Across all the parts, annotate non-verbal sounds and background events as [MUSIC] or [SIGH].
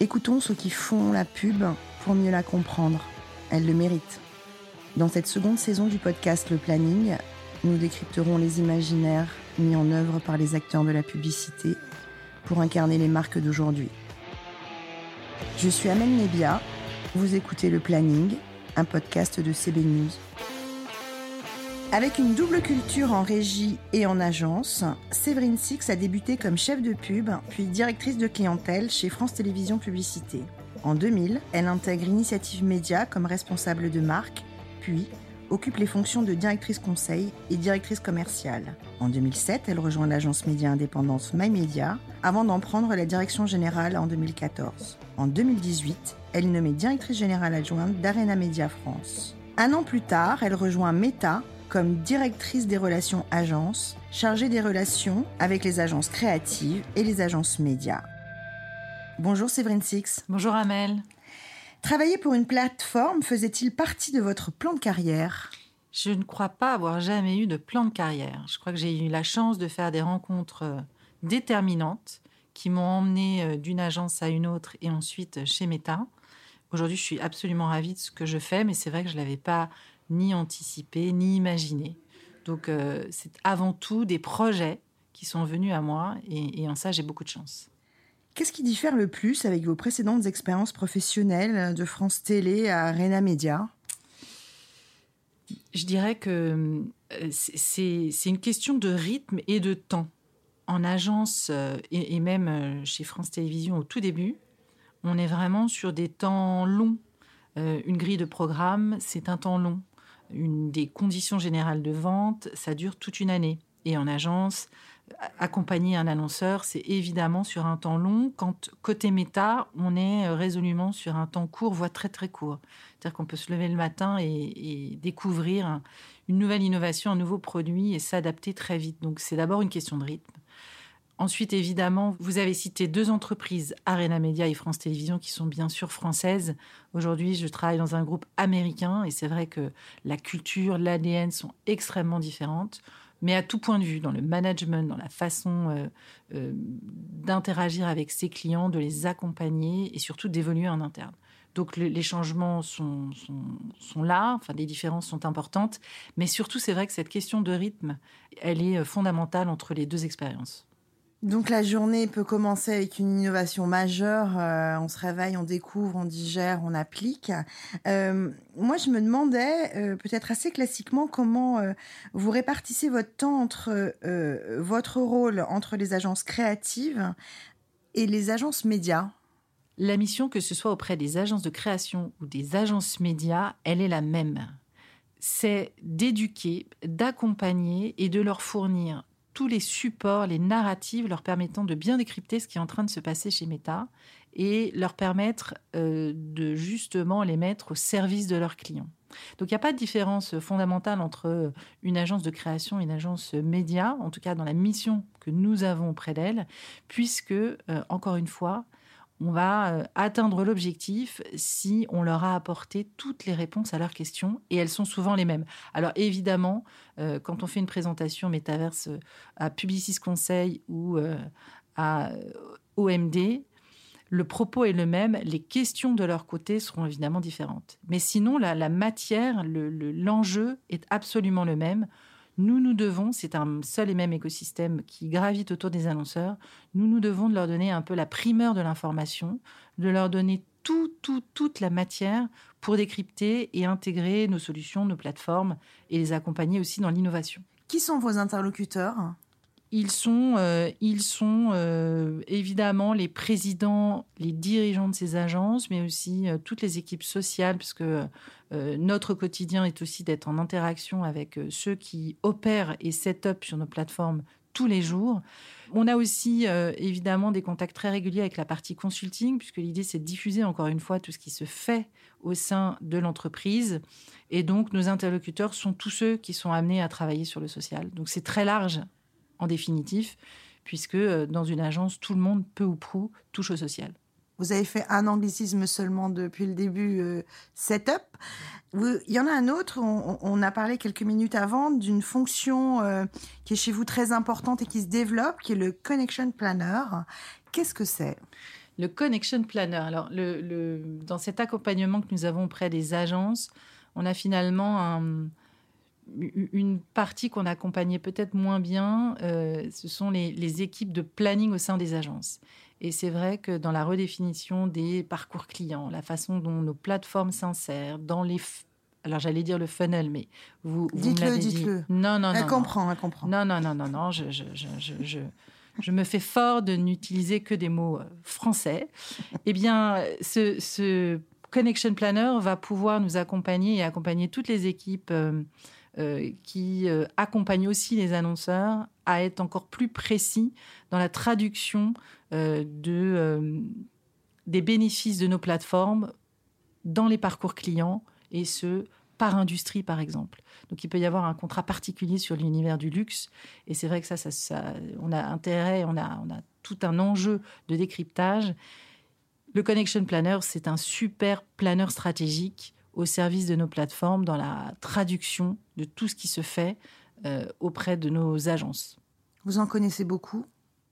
Écoutons ceux qui font la pub pour mieux la comprendre. Elle le mérite. Dans cette seconde saison du podcast Le Planning, nous décrypterons les imaginaires mis en œuvre par les acteurs de la publicité pour incarner les marques d'aujourd'hui. Je suis Amel Nebia, vous écoutez Le Planning, un podcast de CB News. Avec une double culture en régie et en agence, Séverine Six a débuté comme chef de pub, puis directrice de clientèle chez France Télévisions Publicité. En 2000, elle intègre Initiative Média comme responsable de marque, puis occupe les fonctions de directrice conseil et directrice commerciale. En 2007, elle rejoint l'agence média indépendante MyMedia avant d'en prendre la direction générale en 2014. En 2018, elle est nommée directrice générale adjointe d'Arena Media France. Un an plus tard, elle rejoint Meta comme directrice des relations agences, chargée des relations avec les agences créatives et les agences médias. Bonjour Séverine Six. Bonjour Amel. Travailler pour une plateforme faisait-il partie de votre plan de carrière? Je ne crois pas avoir jamais eu de plan de carrière. Je crois que j'ai eu la chance de faire des rencontres euh, déterminantes qui m'ont emmené euh, d'une agence à une autre et ensuite chez Meta. Aujourd'hui, je suis absolument ravie de ce que je fais, mais c'est vrai que je ne l'avais pas ni anticipé, ni imaginé. Donc, euh, c'est avant tout des projets qui sont venus à moi et, et en ça, j'ai beaucoup de chance. Qu'est-ce qui diffère le plus avec vos précédentes expériences professionnelles de France Télé à Arena Média Je dirais que euh, c'est une question de rythme et de temps. En agence euh, et même chez France Télévisions au tout début, on est vraiment sur des temps longs. Une grille de programme, c'est un temps long une des conditions générales de vente, ça dure toute une année. Et en agence, accompagner un annonceur, c'est évidemment sur un temps long. Quand côté méta, on est résolument sur un temps court, voire très très court. C'est-à-dire qu'on peut se lever le matin et, découvrir une nouvelle innovation, un nouveau produit et s'adapter très vite. Donc c'est d'abord une question de rythme. Ensuite, évidemment, vous avez cité deux entreprises, Arena Media et France Télévisions, qui sont bien sûr françaises. Aujourd'hui, je travaille dans un groupe américain et c'est vrai que la culture, l'ADN sont extrêmement différentes. Mais à tout point de vue, dans le management, dans la façon euh, euh, d'interagir avec ses clients, de les accompagner et surtout d'évoluer en interne. Donc les changements sont, là, enfin les différences sont importantes, mais surtout c'est vrai que cette question de rythme, elle est fondamentale entre les deux expériences. Donc la journée peut commencer avec une innovation majeure. Euh, on se réveille, on découvre, on digère, on applique. Euh, moi, je me demandais, euh, peut-être assez classiquement, comment vous répartissez votre temps entre votre rôle entre les agences créatives et les agences médias. La mission, que ce soit auprès des agences de création ou des agences médias, elle est la même. C'est d'éduquer, d'accompagner et de leur fournir tous les supports, les narratives leur permettant de bien décrypter ce qui est en train de se passer chez Meta et leur permettre euh, de justement les mettre au service de leurs clients. Donc il n'y a pas de différence fondamentale entre une agence de création et une agence média, en tout cas dans la mission que nous avons auprès d'elle, puisque, euh, encore une fois, on va euh, atteindre l'objectif si on leur a apporté toutes les réponses à leurs questions et elles sont souvent les mêmes. Alors évidemment, euh, quand on fait une présentation métaverse euh, à Publicis Conseil ou à OMD, le propos est le même, les questions de leur côté seront évidemment différentes. Mais sinon, la, la matière, l'enjeu est absolument le même. Nous, nous devons, c'est un seul et même écosystème qui gravite autour des annonceurs, nous, nous devons de leur donner un peu la primeur de l'information, de leur donner tout, tout, toute la matière pour décrypter et intégrer nos solutions, nos plateformes et les accompagner aussi dans l'innovation. Qui sont vos interlocuteurs? Ils sont, euh, ils sont euh, évidemment les présidents, les dirigeants de ces agences, mais aussi euh, toutes les équipes sociales, puisque notre quotidien est aussi d'être en interaction avec ceux qui opèrent et set up sur nos plateformes tous les jours. On a aussi évidemment des contacts très réguliers avec la partie consulting, puisque l'idée c'est de diffuser encore une fois tout ce qui se fait au sein de l'entreprise. Et donc nos interlocuteurs sont tous ceux qui sont amenés à travailler sur le social. Donc c'est très large en définitif, puisque euh, dans une agence, tout le monde, peu ou prou, touche au social. Vous avez fait un anglicisme seulement depuis le début, euh, setup. il y en a un autre, on, a parlé quelques minutes avant d'une fonction euh, qui est chez vous très importante et qui se développe, qui est le Connection Planner. Qu'est-ce que c'est? Le Connection Planner. Alors, le, dans cet accompagnement que nous avons auprès des agences, on a finalement une partie qu'on accompagnait peut-être moins bien. Euh, ce sont les, les, équipes de planning au sein des agences. Et c'est vrai que dans la redéfinition des parcours clients, la façon dont nos plateformes s'insèrent, dans les alors j'allais dire le funnel, mais vous, dites-le, dites-le. Non, non, non. Elle comprend, elle comprend. Non, non, non, non, non. Je, je, je, je, je me fais fort de n'utiliser que des mots euh, français. eh bien, ce, ce, Connection Planner va pouvoir nous accompagner et accompagner toutes les équipes euh, euh, qui accompagnent aussi les annonceurs à être encore plus précis dans la traduction de, des bénéfices de nos plateformes dans les parcours clients et ce, par industrie, par exemple. Donc, il peut y avoir un contrat particulier sur l'univers du luxe. Et c'est vrai que ça, ça, on a intérêt, on a, on a tout un enjeu de décryptage. Le Connection Planner, c'est un super planeur stratégique au service de nos plateformes dans la traduction de tout ce qui se fait euh, auprès de nos agences. Vous en connaissez beaucoup?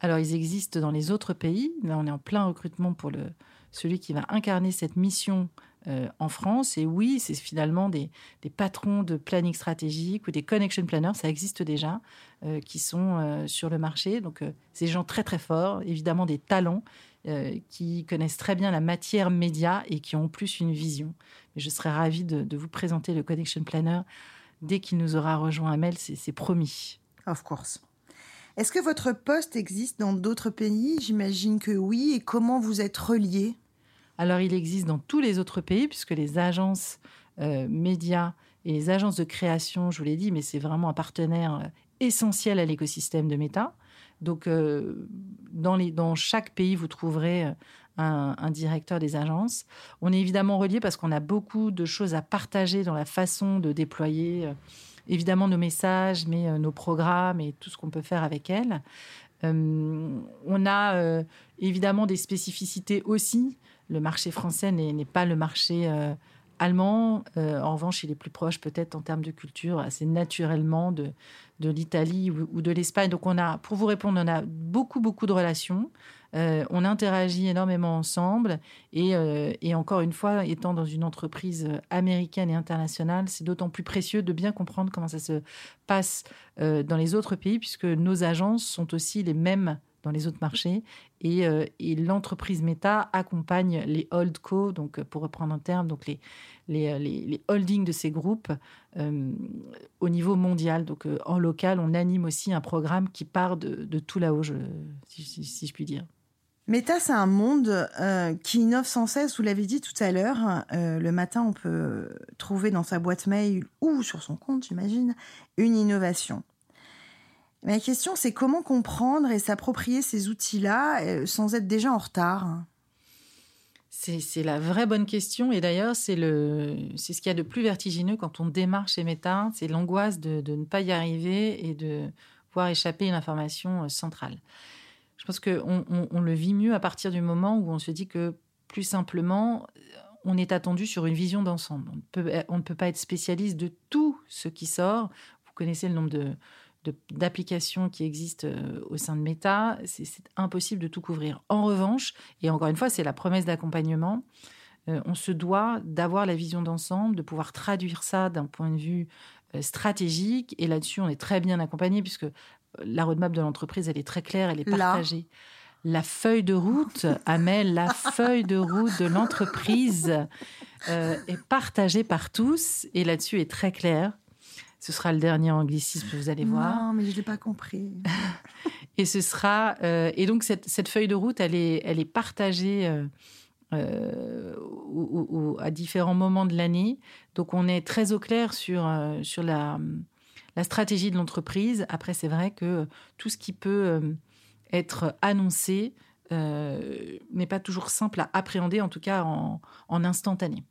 Alors, ils existent dans les autres pays. Là, on est en plein recrutement pour le, celui qui va incarner cette mission euh, en France. Et oui, c'est finalement des, patrons de planning stratégique ou des connection planners, ça existe déjà, euh, qui sont euh, sur le marché. Donc, c'est des gens très très forts, évidemment des talents qui connaissent très bien la matière média et qui ont plus une vision. je serais ravie de, vous présenter le connection planner dès qu'il nous aura rejoint Amel, c'est promis. Of course. Est-ce que votre poste existe dans d'autres pays? J'imagine que oui. Et comment vous êtes relié alors il existe dans tous les autres pays, puisque les agences euh, médias et les agences de création, je vous l'ai dit, mais c'est vraiment un partenaire euh, essentiel à l'écosystème de Meta. Donc euh, dans, les, dans, chaque pays, vous trouverez un, un, directeur des agences. On est évidemment relié parce qu'on a beaucoup de choses à partager dans la façon de déployer évidemment nos messages, mais nos programmes et tout ce qu'on peut faire avec elles. on a évidemment des spécificités aussi le marché français n'est pas le marché euh, allemand. Euh, en revanche, il est plus proche peut-être en termes de culture assez naturellement de, de l'Italie ou, de l'Espagne. Donc on a, pour vous répondre, on a beaucoup, beaucoup de relations. Euh, on interagit énormément ensemble et, et, encore une fois, étant dans une entreprise américaine et internationale, c'est d'autant plus précieux de bien comprendre comment ça se passe dans les autres pays puisque nos agences sont aussi les mêmes dans les autres marchés. Et, euh, et l'entreprise Meta accompagne les holdco, donc euh, pour reprendre un terme, donc les, euh, holdings de ces groupes au niveau mondial. Donc en local, on anime aussi un programme qui part de, tout là-haut, si, je puis dire. Meta, c'est un monde qui innove sans cesse. Vous l'avez dit tout à l'heure. le matin, on peut trouver dans sa boîte mail ou sur son compte, j'imagine, une innovation. Ma question, c'est comment comprendre et s'approprier ces outils-là euh, sans être déjà en retard? C'est la vraie bonne question. Et d'ailleurs, c'est ce qu'il y a de plus vertigineux quand on démarre chez Meta. C'est l'angoisse de, ne pas y arriver et de voir échapper une information euh, centrale. Je pense qu'on on, le vit mieux à partir du moment où on se dit que, plus simplement, on est attendu sur une vision d'ensemble. On, on, ne peut pas être spécialiste de tout ce qui sort. Vous connaissez le nombre de, d'applications qui existent euh, au sein de Meta, c'est impossible de tout couvrir. En revanche, et encore une fois, c'est la promesse d'accompagnement, euh, on se doit d'avoir la vision d'ensemble, de pouvoir traduire ça d'un point de vue euh, stratégique. Et là-dessus, on est très bien accompagné puisque la roadmap de l'entreprise, elle est très claire, elle est partagée. La feuille de route, [LAUGHS] Amel, la feuille de route de l'entreprise est partagée par tous et là-dessus est très claire. Ce sera le dernier anglicisme, vous allez voir. Non, mais je l'ai pas compris. [LAUGHS] et ce sera euh, et donc cette, cette, feuille de route, elle est, elle est partagée euh, euh à différents moments de l'année. Donc on est très au clair sur sur la, la stratégie de l'entreprise. Après, c'est vrai que tout ce qui peut être annoncé n'est pas toujours simple à appréhender, en tout cas en, en instantané.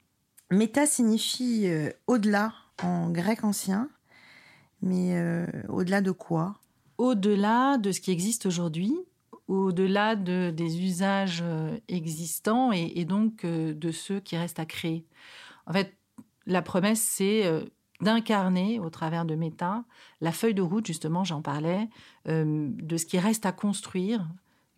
Méta signifie au-delà en grec ancien. Mais euh, au-delà de quoi? Au-delà de ce qui existe aujourd'hui, au-delà de, des usages euh, existants et, donc euh, de ceux qui restent à créer. En fait, la promesse, c'est d'incarner au travers de Meta la feuille de route, justement, j'en parlais, de ce qui reste à construire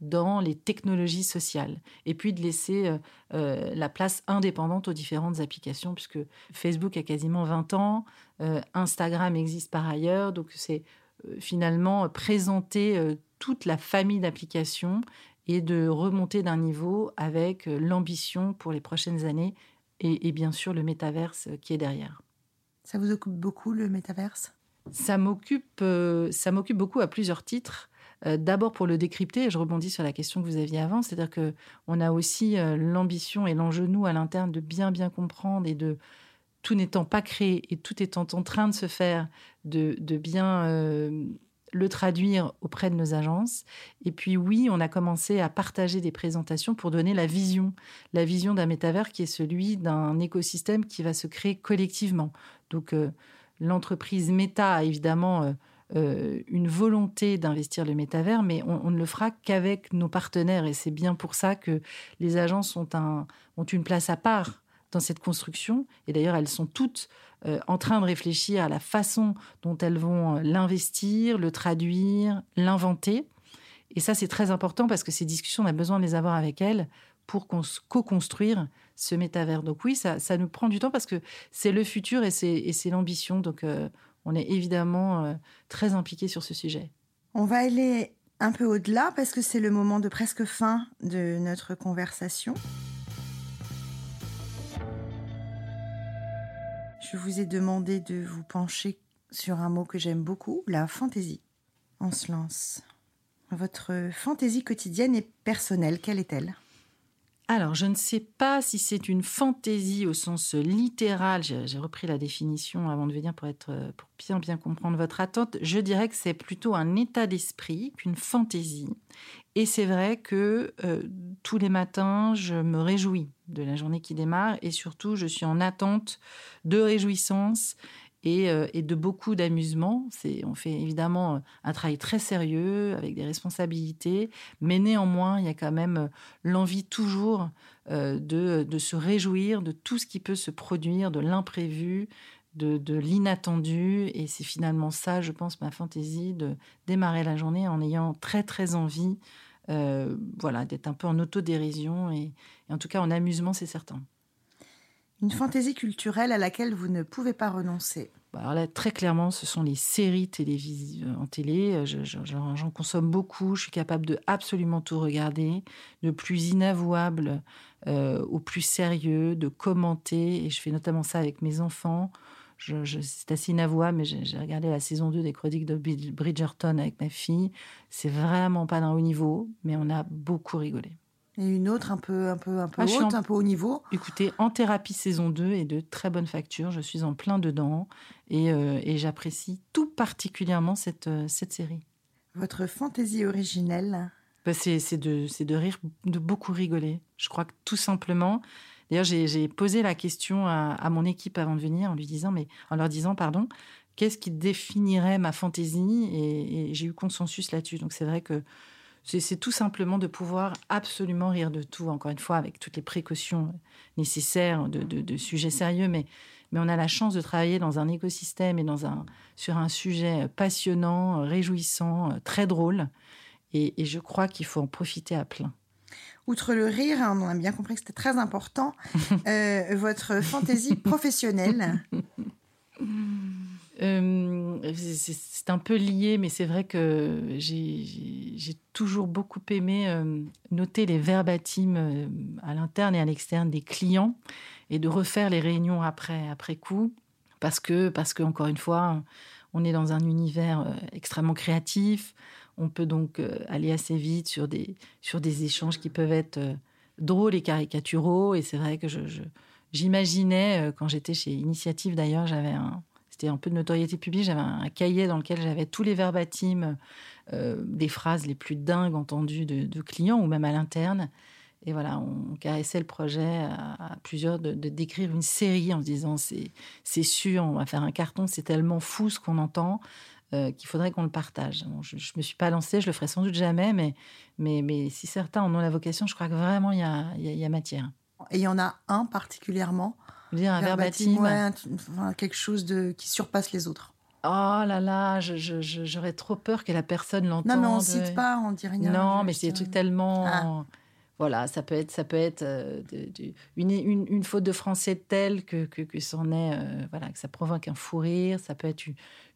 dans les technologies sociales et puis de laisser euh, euh, la place indépendante aux différentes applications puisque Facebook a quasiment 20 ans, euh, Instagram existe par ailleurs, donc c'est finalement présenter toute la famille d'applications et de remonter d'un niveau avec l'ambition pour les prochaines années et, et bien sûr le métaverse qui est derrière. Ça vous occupe beaucoup le métaverse? Ça m'occupe, ça m'occupe beaucoup à plusieurs titres. Euh, d'abord pour le décrypter, et je rebondis sur la question que vous aviez avant, c'est-à-dire que on a aussi euh, l'ambition et l'enjeu nous à l'interne de bien bien comprendre et de tout n'étant pas créé et tout étant en train de se faire, de, bien euh, le traduire auprès de nos agences. Et puis oui, on a commencé à partager des présentations pour donner la vision, la vision d'un métavers qui est celui d'un écosystème qui va se créer collectivement. Donc l'entreprise Meta a évidemment euh, une volonté d'investir le métavers, mais on, ne le fera qu'avec nos partenaires. Et c'est bien pour ça que les agences ont, un, ont une place à part dans cette construction. Et d'ailleurs, elles sont toutes euh, en train de réfléchir à la façon dont elles vont euh, l'investir, le traduire, l'inventer. Et ça, c'est très important parce que ces discussions, on a besoin de les avoir avec elles pour co-construire ce métavers. Donc oui, ça, ça, nous prend du temps parce que c'est le futur et c'est l'ambition. Donc on est évidemment euh, très impliqué sur ce sujet. On va aller un peu au-delà parce que c'est le moment de presque fin de notre conversation. Je vous ai demandé de vous pencher sur un mot que j'aime beaucoup, la fantaisie. On se lance. Votre fantaisie quotidienne et personnelle, quelle est-elle? Alors, je ne sais pas si c'est une fantaisie au sens littéral. J'ai repris la définition avant de venir pour, être, pour bien, bien comprendre votre attente. Je dirais que c'est plutôt un état d'esprit qu'une fantaisie. Et c'est vrai que euh, tous les matins, je me réjouis de la journée qui démarre et surtout, je suis en attente de réjouissance euh, et, de beaucoup d'amusement. On fait évidemment euh, un travail très sérieux avec des responsabilités, mais néanmoins, il y a quand même euh, l'envie toujours de, se réjouir de tout ce qui peut se produire, de l'imprévu, de, l'inattendu. Et c'est finalement ça, je pense, ma fantaisie, de démarrer la journée en ayant très, très envie voilà, d'être un peu en autodérision et, et en tout cas en amusement, c'est certain. Une fantaisie culturelle à laquelle vous ne pouvez pas renoncer bah, alors là, très clairement, ce sont les séries télévisées en télé. J'en consomme beaucoup. Je suis capable de absolument tout regarder, de plus inavouable euh, au plus sérieux, de commenter. Et je fais notamment ça avec mes enfants. c'est assez inavouable, mais j'ai regardé la saison 2 des Chroniques de Bridgerton avec ma fille. C'est vraiment pas d'un haut niveau, mais on a beaucoup rigolé. Et une autre un peu, un peu, un peu ah, haute, un peu haut niveau. Écoutez, en thérapie saison 2 et de très bonne facture. Je suis en plein dedans et, euh, et j'apprécie tout particulièrement cette, euh, cette série. Votre fantaisie originelle bah, c'est, de, c'est de rire, de beaucoup rigoler. Je crois que tout simplement. D'ailleurs, j'ai, posé la question à, à, mon équipe avant de venir en lui disant, mais en leur disant, pardon, qu'est-ce qui définirait ma fantaisie? Et, et j'ai eu consensus là-dessus. Donc c'est vrai que c'est tout simplement de pouvoir absolument rire de tout, encore une fois, avec toutes les précautions nécessaires de, sujets sérieux. Mais, mais on a la chance de travailler dans un écosystème et dans un, sur un sujet passionnant, réjouissant, très drôle. Et, je crois qu'il faut en profiter à plein. Outre le rire, hein, on a bien compris que c'était très important, [LAUGHS] euh, votre fantaisie professionnelle [LAUGHS] euh, c'est un peu lié, mais c'est vrai que j'ai toujours beaucoup aimé euh, noter les verbatims euh, à l'interne et à l'externe des clients et de refaire les réunions après, après coup. Parce que, parce que, encore une fois, on est dans un univers extrêmement créatif. On peut donc aller assez vite sur des, sur des échanges qui peuvent être drôles et caricaturaux. Et c'est vrai que j'imaginais, quand j'étais chez Initiative d'ailleurs, j'avais un, c'était un peu de notoriété publique. J'avais un, cahier dans lequel j'avais tous les verbatims euh, des phrases les plus dingues entendues de, clients ou même à l'interne. Et voilà, on caressait le projet à, plusieurs de, d'écrire une série en se disant c'est, sûr, on va faire un carton, c'est tellement fou ce qu'on entend euh, qu'il faudrait qu'on le partage. je ne me suis pas lancée, je le ferai sans doute jamais, mais, mais, mais si certains en ont la vocation, je crois que vraiment il y a, y, y a matière. Et il y en a un particulièrement dire un verbatim, quelque chose de, qui surpasse les autres. Oh là là, j'aurais trop peur que la personne l'entende. Non, mais on cite pas, on dit rien. Non, mais c'est des trucs tellement. Ah. Voilà, ça peut être, ça peut être euh, une, une, faute de français telle que, que, que c'en est, euh, voilà, que ça provoque un fou rire. Ça peut être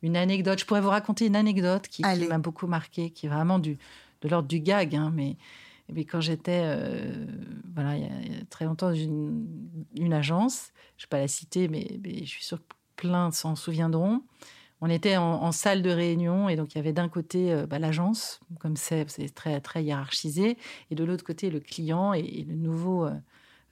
une, anecdote. Je pourrais vous raconter une anecdote qui, m'a beaucoup marqué, qui est vraiment du, de l'ordre du gag. Hein, mais, mais quand j'étais, euh, il y, a, très longtemps, une, une, agence, je ne vais pas la citer, mais, mais je suis sûre que plein s'en souviendront. On était en, salle de réunion et donc il y avait d'un côté euh, bah, l'agence, comme c'est très, très hiérarchisé, et de l'autre côté le client et, le nouveau euh,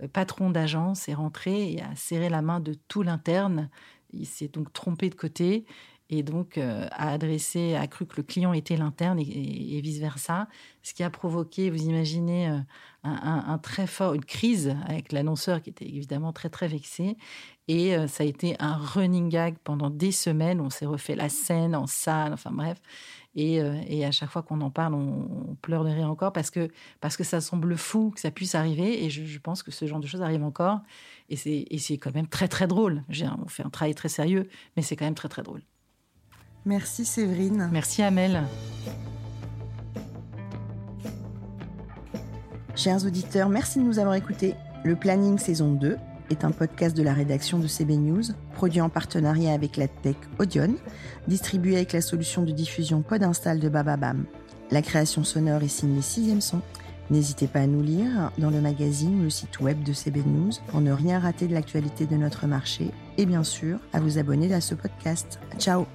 euh, patron d'agence est rentré et a serré la main de tout l'interne. Il s'est donc trompé de côté et donc a adressé, a cru que le client était l'interne et, vice-versa, ce qui a provoqué, vous imaginez, un, très fort, une crise avec l'annonceur qui était évidemment très très vexé. Et euh, ça a été un running gag pendant des semaines. On s'est refait la scène en salle, enfin bref. Et, euh, et à chaque fois qu'on en parle, on, pleure de rire encore parce que, parce que ça semble fou que ça puisse arriver. Et je, pense que ce genre de choses arrive encore. Et c'est quand même très très drôle. On fait un travail très sérieux, mais c'est quand même très très drôle. Merci Séverine. Merci Amel. Chers auditeurs, merci de nous avoir écoutés. Le Planning saison 2 est un podcast de la rédaction de CB News, produit en partenariat avec la tech Audion, distribué avec la solution de diffusion Podinstall de Bababam. La création sonore est signée Sixième Son. N'hésitez pas à nous lire dans le magazine ou le site web de CB News pour ne rien rater de l'actualité de notre marché et bien sûr à vous abonner à ce podcast. Ciao